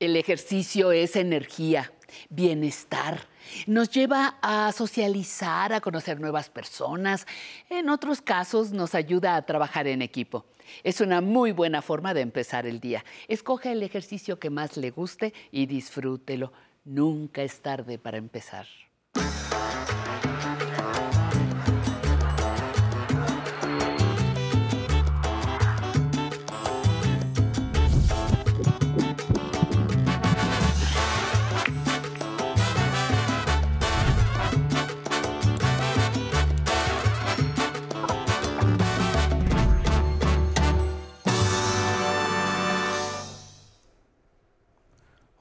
El ejercicio es energía, bienestar. Nos lleva a socializar, a conocer nuevas personas. En otros casos nos ayuda a trabajar en equipo. Es una muy buena forma de empezar el día. Escoge el ejercicio que más le guste y disfrútelo. Nunca es tarde para empezar.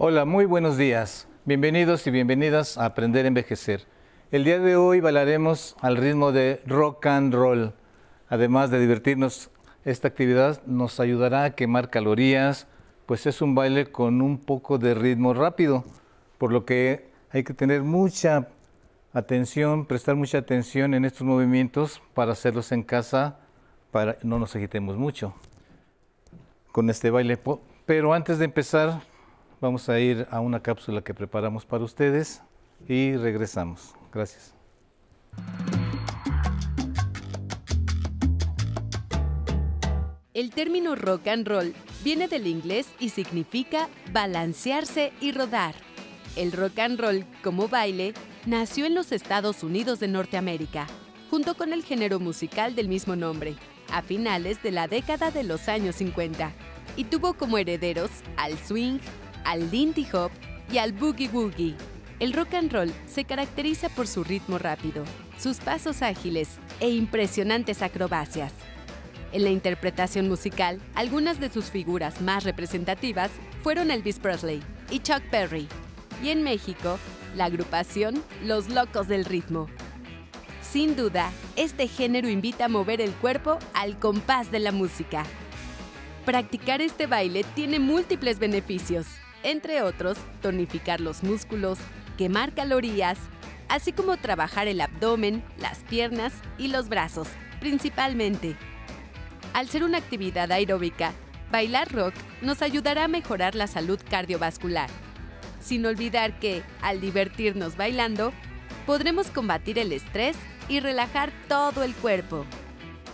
Hola, muy buenos días. Bienvenidos y bienvenidas a Aprender a Envejecer. El día de hoy bailaremos al ritmo de rock and roll. Además de divertirnos, esta actividad nos ayudará a quemar calorías, pues es un baile con un poco de ritmo rápido, por lo que hay que tener mucha atención, prestar mucha atención en estos movimientos para hacerlos en casa, para no nos agitemos mucho con este baile. Pero antes de empezar, Vamos a ir a una cápsula que preparamos para ustedes y regresamos. Gracias. El término rock and roll viene del inglés y significa balancearse y rodar. El rock and roll, como baile, nació en los Estados Unidos de Norteamérica, junto con el género musical del mismo nombre, a finales de la década de los años 50, y tuvo como herederos al swing, al Lindy Hop y al Boogie Woogie. El rock and roll se caracteriza por su ritmo rápido, sus pasos ágiles e impresionantes acrobacias. En la interpretación musical, algunas de sus figuras más representativas fueron Elvis Presley y Chuck Berry, y en México, la agrupación Los Locos del Ritmo. Sin duda, este género invita a mover el cuerpo al compás de la música. Practicar este baile tiene múltiples beneficios entre otros, tonificar los músculos, quemar calorías, así como trabajar el abdomen, las piernas y los brazos, principalmente. Al ser una actividad aeróbica, bailar rock nos ayudará a mejorar la salud cardiovascular, sin olvidar que, al divertirnos bailando, podremos combatir el estrés y relajar todo el cuerpo.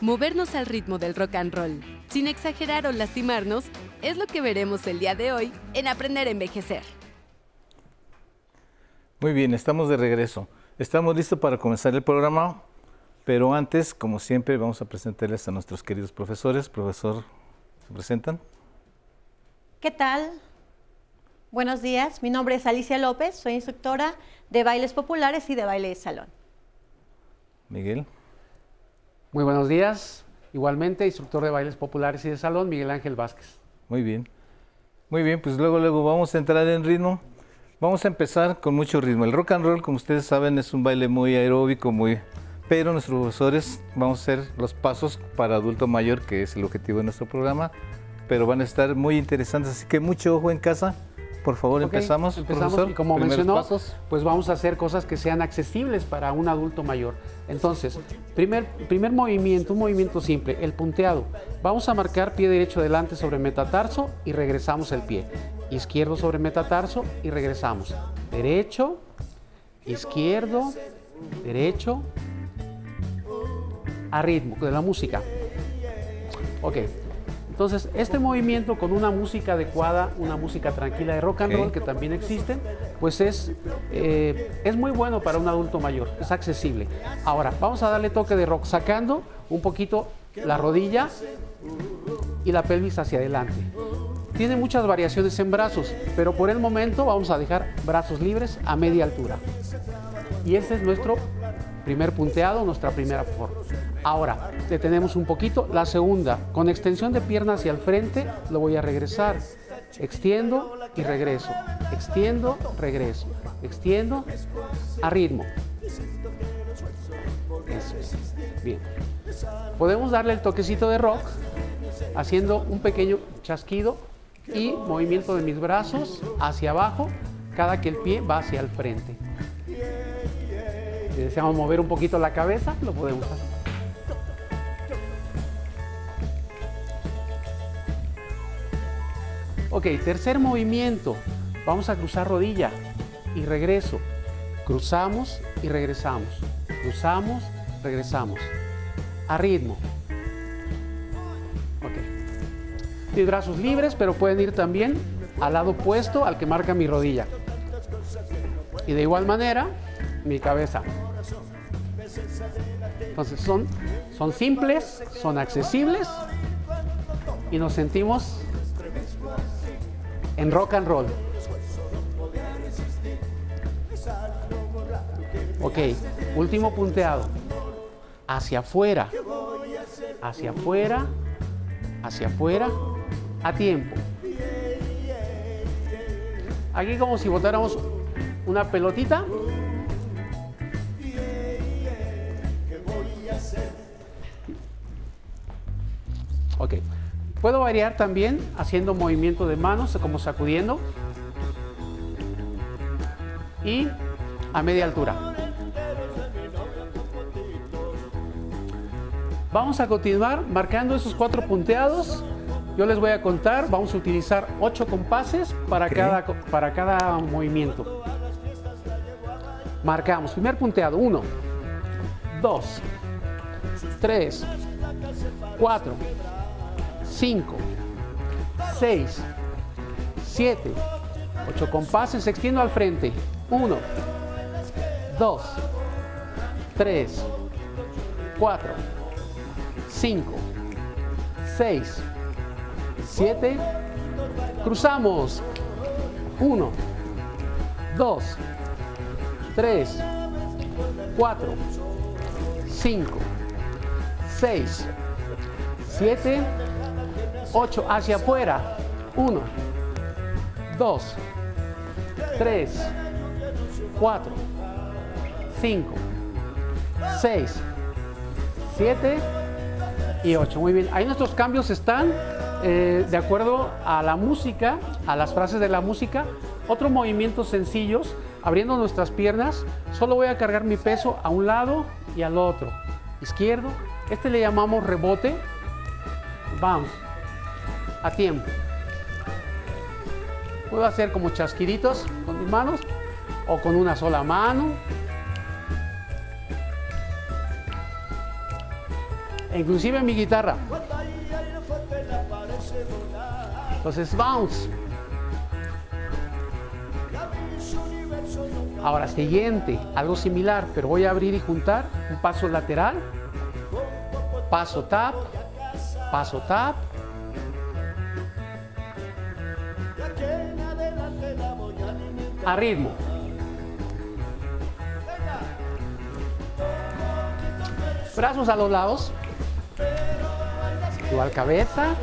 Movernos al ritmo del rock and roll, sin exagerar o lastimarnos, es lo que veremos el día de hoy en Aprender a Envejecer. Muy bien, estamos de regreso. Estamos listos para comenzar el programa, pero antes, como siempre, vamos a presentarles a nuestros queridos profesores. Profesor, ¿se presentan? ¿Qué tal? Buenos días, mi nombre es Alicia López, soy instructora de bailes populares y de baile de salón. Miguel. Muy buenos días, igualmente instructor de bailes populares y de salón, Miguel Ángel Vázquez. Muy bien. Muy bien, pues luego, luego vamos a entrar en ritmo. Vamos a empezar con mucho ritmo. El rock and roll, como ustedes saben, es un baile muy aeróbico, muy... Pero nuestros profesores vamos a hacer los pasos para adulto mayor, que es el objetivo de nuestro programa, pero van a estar muy interesantes, así que mucho ojo en casa por favor, empezamos. Empezamos y como mencionó, pues vamos a hacer cosas que sean accesibles para un adulto mayor. Entonces, primer, primer movimiento, un movimiento simple, el punteado. Vamos a marcar pie derecho delante sobre metatarso y regresamos el pie. Izquierdo sobre metatarso y regresamos. Derecho, izquierdo, derecho, a ritmo de la música. Ok, entonces, este movimiento con una música adecuada, una música tranquila de rock and roll que también existe, pues es, eh, es muy bueno para un adulto mayor, es accesible. Ahora, vamos a darle toque de rock, sacando un poquito la rodilla y la pelvis hacia adelante. Tiene muchas variaciones en brazos, pero por el momento vamos a dejar brazos libres a media altura. Y ese es nuestro primer punteado, nuestra primera forma. Ahora, detenemos un poquito. La segunda, con extensión de pierna hacia el frente, lo voy a regresar. Extiendo y regreso. Extiendo, regreso. Extiendo a ritmo. Bien. Podemos darle el toquecito de rock haciendo un pequeño chasquido y movimiento de mis brazos hacia abajo cada que el pie va hacia el frente. Si deseamos mover un poquito la cabeza, lo podemos hacer. Ok, tercer movimiento. Vamos a cruzar rodilla y regreso. Cruzamos y regresamos. Cruzamos, regresamos. A ritmo. Ok. Mis brazos libres, pero pueden ir también al lado opuesto al que marca mi rodilla. Y de igual manera, mi cabeza. Entonces son, son simples, son accesibles y nos sentimos en rock and roll. Ok, último punteado. Hacia afuera, hacia afuera, hacia afuera, a tiempo. Aquí como si botáramos una pelotita. Puedo variar también haciendo movimiento de manos, como sacudiendo. Y a media altura. Vamos a continuar marcando esos cuatro punteados. Yo les voy a contar, vamos a utilizar ocho compases para, cada, para cada movimiento. Marcamos, primer punteado, uno, dos, tres, cuatro, 5, 6, 7, 8 compases, extiendo al frente. 1, 2, 3, 4, 5, 6, 7. Cruzamos. 1, 2, 3, 4, 5, 6, 7 8 hacia afuera. 1, 2, 3, 4, 5, 6, 7 y 8. Muy bien. Ahí nuestros cambios están eh, de acuerdo a la música, a las frases de la música. Otros movimientos sencillos, abriendo nuestras piernas. Solo voy a cargar mi peso a un lado y al otro. Izquierdo. Este le llamamos rebote. Vamos a tiempo. Puedo hacer como chasquiditos con mis manos o con una sola mano. E inclusive mi guitarra. Entonces, bounce. Ahora, siguiente, algo similar, pero voy a abrir y juntar un paso lateral, paso tap, paso tap, a ritmo. Brazos a los lados. Igual cabeza.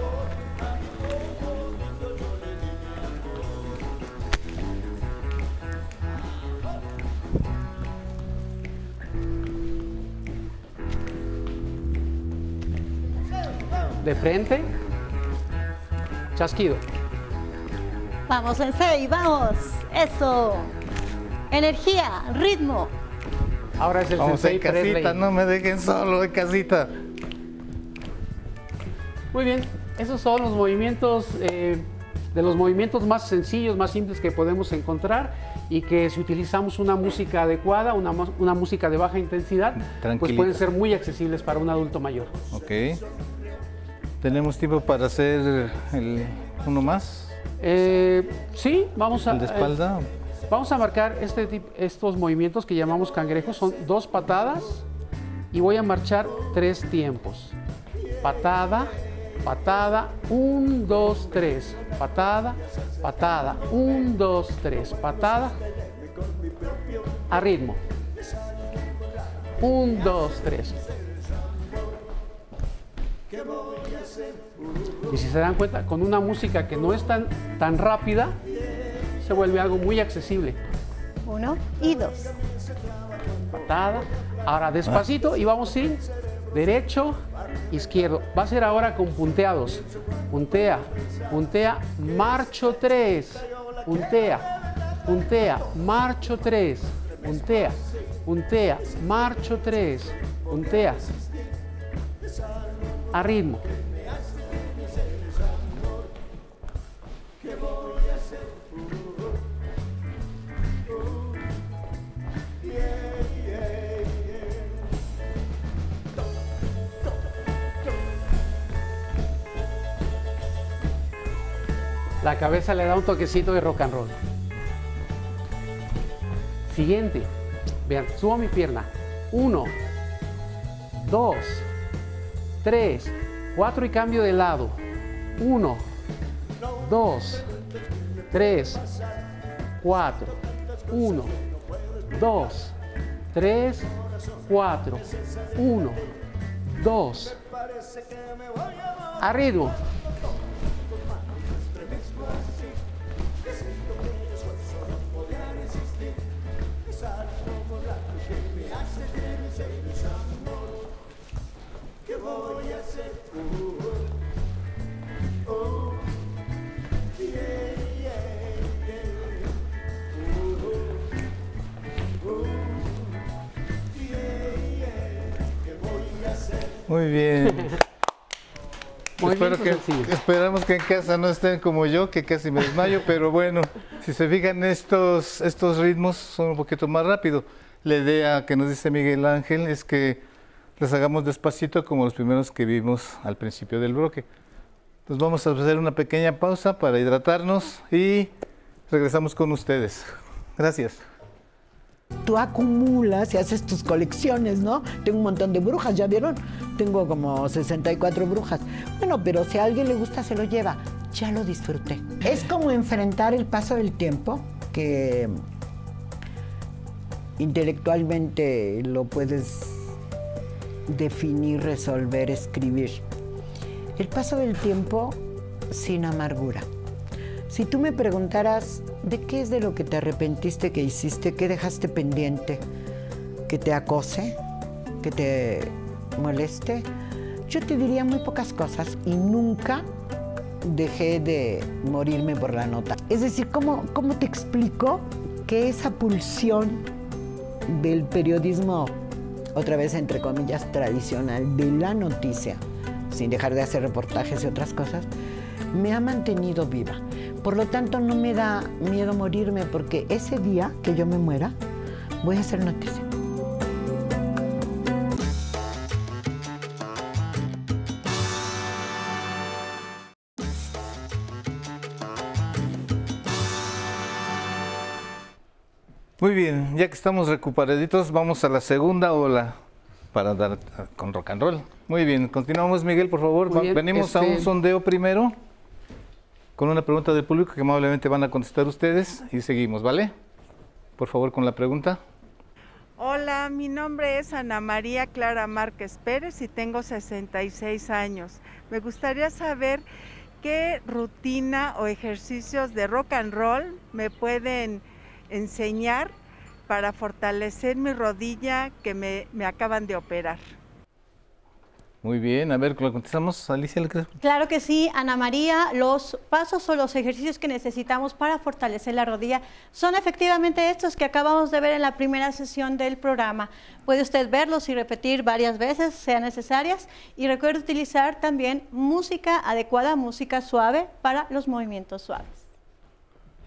De frente. Chasquido. Vamos, Sensei, vamos. Eso. Energía, ritmo. Ahora es el Vamos sensei en casita, Presley. no me dejen solo en casita. Muy bien, esos son los movimientos eh, de los movimientos más sencillos, más simples que podemos encontrar y que si utilizamos una música adecuada, una, una música de baja intensidad, pues pueden ser muy accesibles para un adulto mayor. Ok. ¿Tenemos tiempo para hacer el uno más? Eh, sí, vamos a ¿El de espalda? eh, vamos a marcar este tip- estos movimientos que llamamos cangrejos. Son dos patadas y voy a marchar tres tiempos. Patada, patada, un, dos, tres. Patada, patada, un, dos, tres. Patada. A ritmo. Un, dos, tres. Y si se dan cuenta, con una música que no es tan, tan rápida, se vuelve algo muy accesible. Uno y dos. Patada. Ahora despacito y vamos a ir derecho, izquierdo. Va a ser ahora con punteados. Puntea, puntea, marcho tres. Puntea, puntea, marcho tres. Puntea, puntea, marcho tres. Puntea. A ritmo. La cabeza le da un toquecito de rock and roll. Siguiente. Vean, subo mi pierna. Uno, dos, tres, cuatro y cambio de lado. Uno, dos, tres, cuatro. Uno, dos, tres, cuatro. Uno, dos. A ritmo. Muy bien. Espero Movimiento que, esperamos que en casa no estén como yo, que casi me desmayo, pero bueno, si se fijan, estos, estos ritmos son un poquito más rápido. La idea que nos dice Miguel Ángel es que los hagamos despacito como los primeros que vimos al principio del bloque. Entonces vamos a hacer una pequeña pausa para hidratarnos y regresamos con ustedes. Gracias. Tú acumulas y haces tus colecciones, ¿no? Tengo un montón de brujas, ¿ya vieron? Tengo como 64 brujas. Bueno, pero si a alguien le gusta, se lo lleva. Ya lo disfruté. Es como enfrentar el paso del tiempo, que intelectualmente lo puedes definir, resolver, escribir. El paso del tiempo sin amargura. Si tú me preguntaras de qué es de lo que te arrepentiste que hiciste, qué dejaste pendiente, que te acose, que te moleste, yo te diría muy pocas cosas y nunca dejé de morirme por la nota. Es decir, ¿cómo, cómo te explico que esa pulsión del periodismo, otra vez entre comillas, tradicional, de la noticia, sin dejar de hacer reportajes y otras cosas, me ha mantenido viva. Por lo tanto, no me da miedo morirme porque ese día que yo me muera, voy a hacer noticia. Muy bien, ya que estamos recuperaditos, vamos a la segunda ola para dar ah, con rock and roll. Muy bien, continuamos Miguel, por favor. Bien, Venimos a este- un sondeo primero con una pregunta del público que amablemente van a contestar ustedes y seguimos, ¿vale? Por favor, con la pregunta. Hola, mi nombre es Ana María Clara Márquez Pérez y tengo 66 años. Me gustaría saber qué rutina o ejercicios de rock and roll me pueden enseñar para fortalecer mi rodilla que me, me acaban de operar. Muy bien, a ver, ¿lo contestamos? Alicia. Claro que sí, Ana María, los pasos o los ejercicios que necesitamos para fortalecer la rodilla son efectivamente estos que acabamos de ver en la primera sesión del programa. Puede usted verlos y repetir varias veces, sean necesarias, y recuerde utilizar también música adecuada, música suave para los movimientos suaves.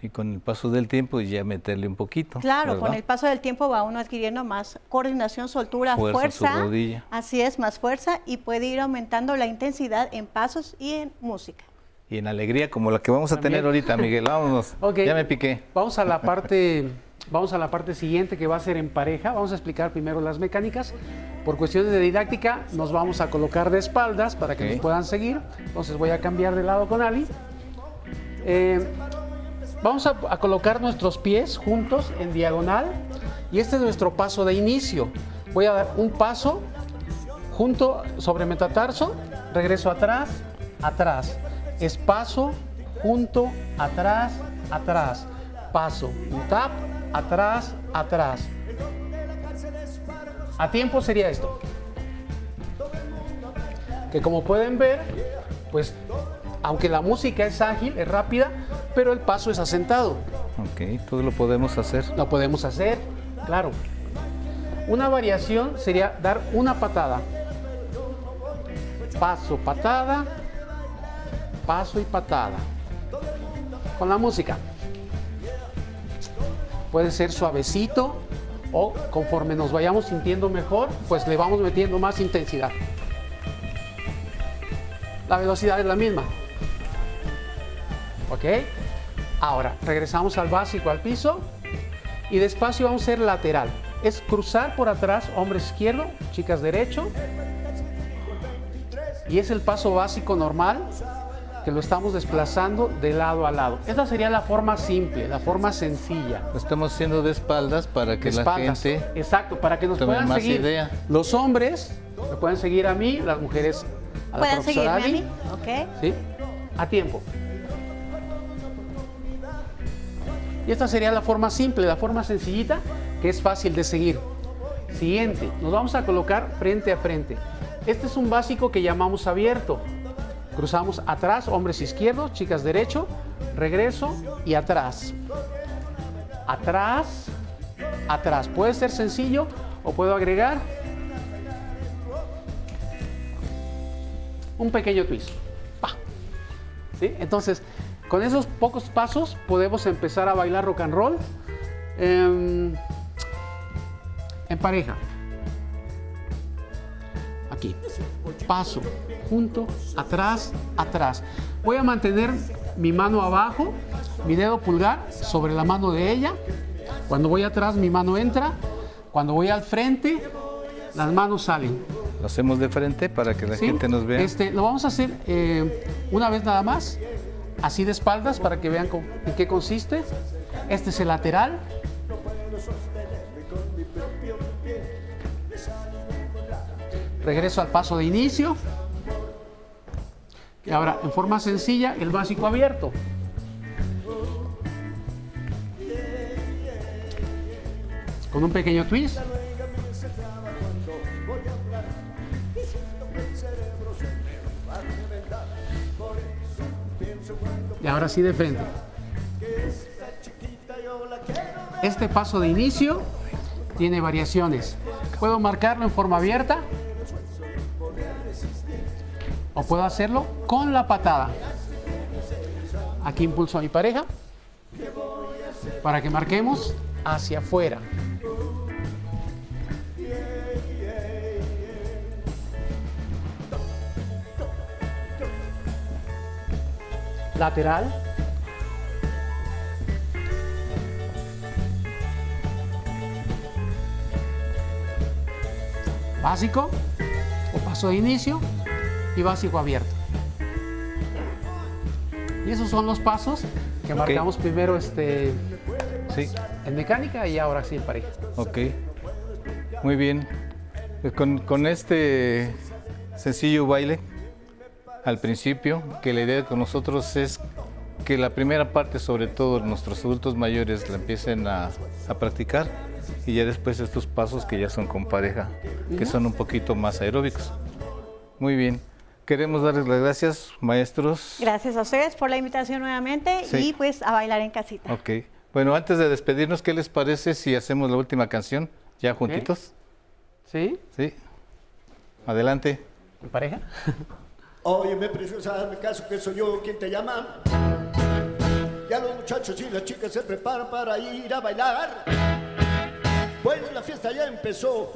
Y con el paso del tiempo ya meterle un poquito. Claro, con el paso del tiempo va uno adquiriendo más coordinación, soltura, Fuerza en su fuerza. rodilla. Así es, más fuerza y puede ir aumentando la intensidad en pasos y en música. Y en alegría como la que vamos a También. tener ahorita, Miguel. Vámonos. Ya me piqué. Vamos a la parte, vamos a la parte siguiente que va a ser en pareja. Vamos a explicar primero las mecánicas. Por cuestiones de didáctica, nos vamos a colocar de espaldas para que nos puedan seguir. Entonces voy a cambiar de lado con Ali. Eh, vamos a, colocar nuestros pies juntos en diagonal y este es nuestro paso de inicio. Voy a dar un paso junto sobre metatarso, regreso atrás, atrás. Es paso, junto, atrás, atrás. Paso, un tap, atrás, atrás. A tiempo sería esto. Que como pueden ver, pues aunque la música es ágil, es rápida, pero el paso es asentado. Ok, todo lo podemos hacer. Lo podemos hacer, claro. Una variación sería dar una patada. Paso, patada, paso y patada. Con la música. Puede ser suavecito o conforme nos vayamos sintiendo mejor, pues le vamos metiendo más intensidad. La velocidad es la misma. ¿Ok? Ahora, regresamos al básico, al piso. Y despacio vamos a hacer lateral. Es cruzar por atrás, hombre izquierdo, chicas derecho. Y es el paso básico normal que lo estamos desplazando de lado a lado. Esta sería la forma simple, la forma sencilla. Lo estamos haciendo de espaldas para que De la espaldas. gente Exacto, para que nos tome puedan más seguir. idea. Los hombres me pueden seguir a mí, las mujeres a la Pueden seguirme profesora a mí, ¿ok? ¿Sí? A tiempo. Y esta sería la forma simple, la forma sencillita, que es fácil de seguir. Siguiente, nos vamos a colocar frente a frente. Este es un básico que llamamos abierto. Cruzamos atrás, hombres izquierdos, chicas derecho, regreso y atrás. Atrás, atrás. Puede ser sencillo o puedo agregar un pequeño twist. ¿Sí? Entonces, con esos pocos pasos podemos empezar a bailar rock and roll em, en pareja. Aquí. Paso, junto, atrás, atrás. Voy a mantener mi mano abajo, mi dedo pulgar sobre la mano de ella. Cuando voy atrás, mi mano entra. Cuando voy al frente, las manos salen. lo hacemos de frente para que la ¿sí? gente nos vea. Este, lo vamos a hacer eh, una vez nada más, así de espaldas para que vean en qué consiste. Este es el lateral. Regreso al paso de inicio. Y ahora, en forma sencilla, el básico abierto. Con un pequeño twist. Y ahora sí de frente. Este paso de inicio tiene variaciones. Puedo marcarlo en forma abierta o puedo hacerlo con la patada. Aquí impulso a mi pareja para que marquemos hacia afuera. Lateral. Básico o paso de inicio y básico abierto. Y esos son los pasos que marcamos primero este, Sí, en mecánica y ahora sí en pareja. ok. Muy bien. Pues Con, con este sencillo baile, al principio, que la idea con nosotros es que la primera parte, sobre todo nuestros adultos mayores, la empiecen a, a practicar y ya después estos pasos que ya son con pareja, que son un poquito más aeróbicos. Muy bien. Queremos darles las gracias, maestros. Gracias a ustedes por la invitación nuevamente Sí. y pues a bailar en casita. Ok. Bueno, antes de despedirnos, ¿qué les parece si hacemos la última canción ya juntitos? ¿Sí? Sí. Adelante. ¿En pareja? Óyeme, preciosa, hazme caso que soy yo quien te llama. Ya los muchachos y las chicas se preparan para ir a bailar. Pues la fiesta ya empezó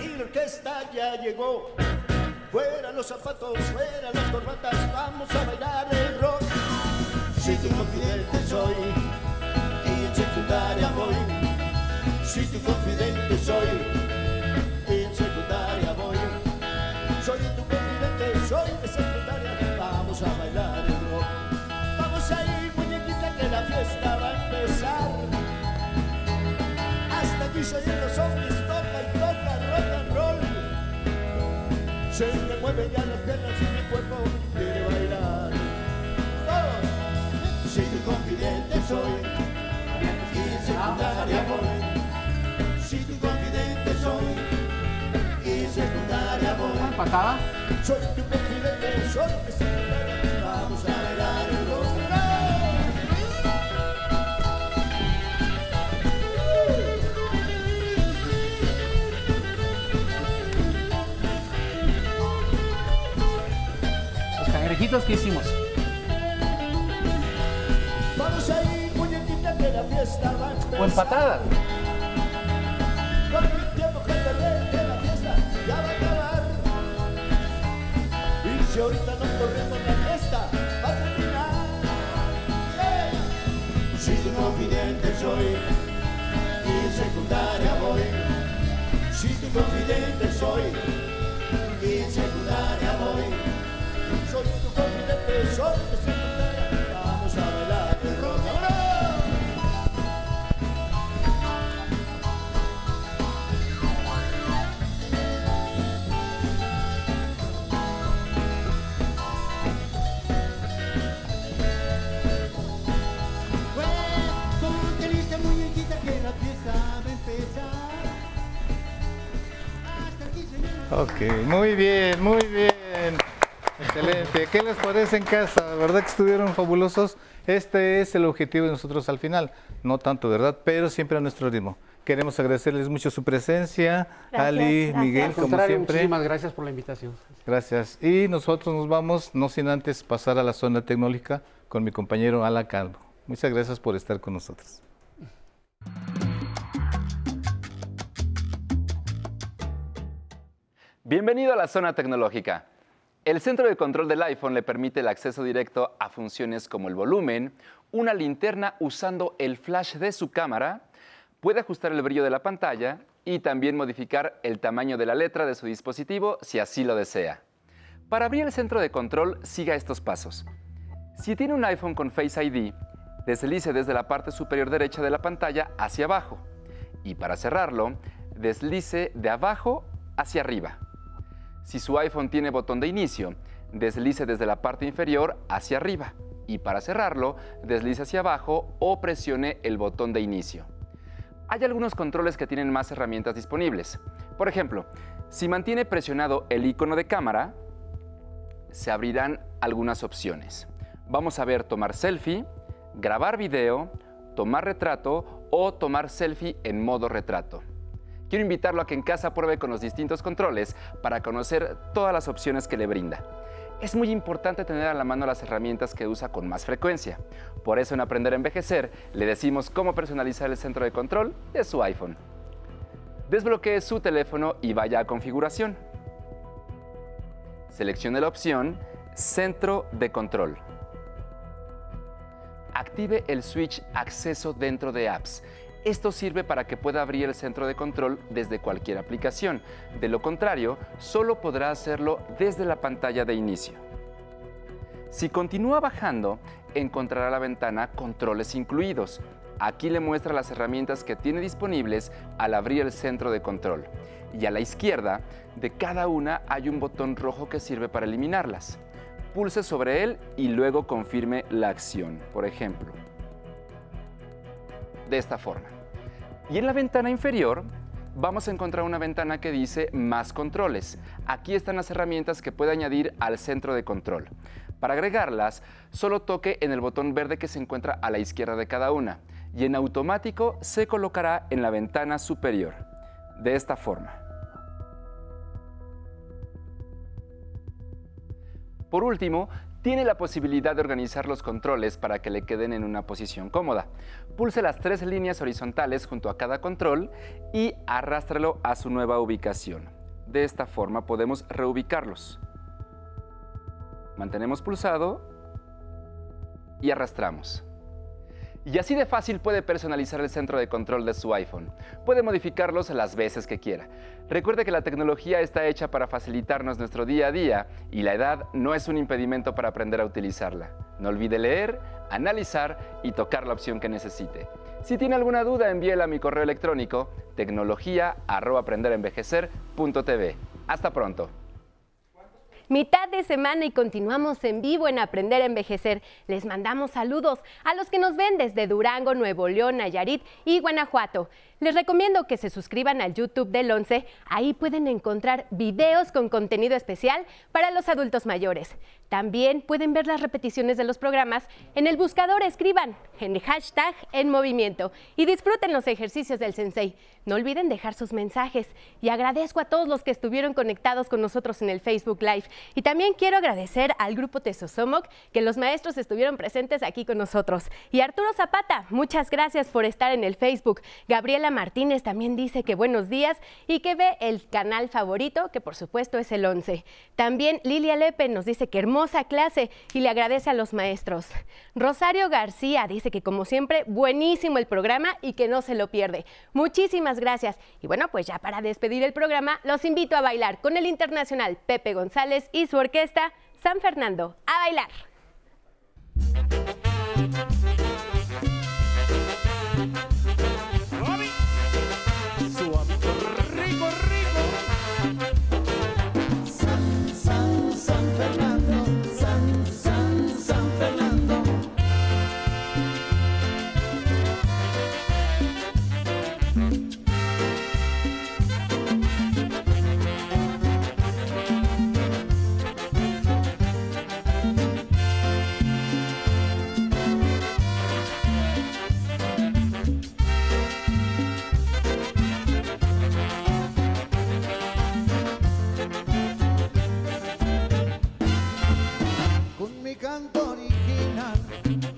y la orquesta ya llegó. Fuera los zapatos, fuera las corbatas, vamos a bailar el rock. Si tu confidente soy y en secundaria voy. Si tu confidente soy Aquí se oyen los hombres, toca y toca rock and roll. Se me mueven ya las piernas y mi cuerpo quiere bailar. Todos. Si tu confidente soy y secundaria voy. Si tu confidente soy y secundaria voy. Patada. Soy tu confidente, soy Cangrejitos que hicimos. Vamos ahí, muñequita, que la fiesta va a empezar. O a. Y si ahorita no corremos la fiesta, va a terminar. Si tu confidente soy y secundaria voy. Si tu confidente soy y secundaria voy. Ok, muy bien, muy bien. ¿Qué les parece en casa? ¿La verdad que estuvieron fabulosos? Este es el objetivo de nosotros al final. No tanto, ¿verdad? Pero siempre a nuestro ritmo. Queremos agradecerles mucho su presencia. Gracias, Ali, gracias. Miguel, Al como siempre. muchísimas gracias por la invitación. Gracias. Y nosotros nos vamos, no sin antes pasar a la zona tecnológica con mi compañero Ala Calvo. Muchas gracias por estar con nosotros. Bienvenido a la zona tecnológica. El centro de control del iPhone le permite el acceso directo a funciones como el volumen, una linterna usando el flash de su cámara, puede ajustar el brillo de la pantalla y también modificar el tamaño de la letra de su dispositivo si así lo desea. Para abrir el centro de control, siga estos pasos. Si tiene un iPhone con Face ID, deslice desde la parte superior derecha de la pantalla hacia abajo. Y para cerrarlo, deslice de abajo hacia arriba. Si su iPhone tiene botón de inicio, deslice desde la parte inferior hacia arriba. Y para cerrarlo, deslice hacia abajo o presione el botón de inicio. Hay algunos controles que tienen más herramientas disponibles. Por ejemplo, si mantiene presionado el icono de cámara, se abrirán algunas opciones. Vamos a ver tomar selfie, grabar video, tomar retrato o tomar selfie en modo retrato. Quiero invitarlo a que en casa pruebe con los distintos controles para conocer todas las opciones que le brinda. Es muy importante tener a la mano las herramientas que usa con más frecuencia. Por eso en Aprender a Envejecer le decimos cómo personalizar el centro de control de su iPhone. Desbloquee su teléfono y vaya a configuración. Seleccione la opción Centro de Control. Active el switch Acceso dentro de apps. Esto sirve para que pueda abrir el centro de control desde cualquier aplicación. De lo contrario, solo podrá hacerlo desde la pantalla de inicio. Si continúa bajando, encontrará la ventana Controles incluidos. Aquí le muestra las herramientas que tiene disponibles al abrir el centro de control. Y a la izquierda de cada una hay un botón rojo que sirve para eliminarlas. Pulse sobre él y luego confirme la acción. Por ejemplo, de esta forma. Y en la ventana inferior vamos a encontrar una ventana que dice Más controles. Aquí están las herramientas que puede añadir al centro de control. Para agregarlas, solo toque en el botón verde que se encuentra a la izquierda de cada una y en automático se colocará en la ventana superior. De esta forma. Por último, tiene la posibilidad de organizar los controles para que le queden en una posición cómoda. Pulse las tres líneas horizontales junto a cada control y arrástralo a su nueva ubicación. De esta forma podemos reubicarlos. Mantenemos pulsado y arrastramos. Y así de fácil puede personalizar el centro de control de su iPhone. Puede modificarlos las veces que quiera. Recuerde que la tecnología está hecha para facilitarnos nuestro día a día y la edad no es un impedimento para aprender a utilizarla. No olvide leer, analizar y tocar la opción que necesite. Si tiene alguna duda, envíela a mi correo electrónico tecnología@aprenderenvejecer.tv. Hasta pronto. Mitad de semana y continuamos en vivo en Aprender a Envejecer. Les mandamos saludos a los que nos ven desde Durango, Nuevo León, Nayarit y Guanajuato. Les recomiendo que se suscriban al YouTube del 11. Ahí pueden encontrar videos con contenido especial para los adultos mayores. También pueden ver las repeticiones de los programas en el buscador. Escriban en hashtag en movimiento y disfruten los ejercicios del Sensei. No olviden dejar sus mensajes y agradezco a todos los que estuvieron conectados con nosotros en el Facebook Live. Y también quiero agradecer al grupo Tesosomoc que los maestros estuvieron presentes aquí con nosotros. Y Arturo Zapata, muchas gracias por estar en el Facebook. Gabriela Martínez también dice que buenos días y que ve el canal favorito, que por supuesto es el 11. También Lilia Lepe nos dice que hermosa clase y le agradece a los maestros. Rosario García dice que como siempre, buenísimo el programa y que no se lo pierde. Muchísimas gracias. Y bueno, pues ya para despedir el programa, los invito a bailar con el internacional Pepe González y su orquesta San Fernando. A bailar. Canto original,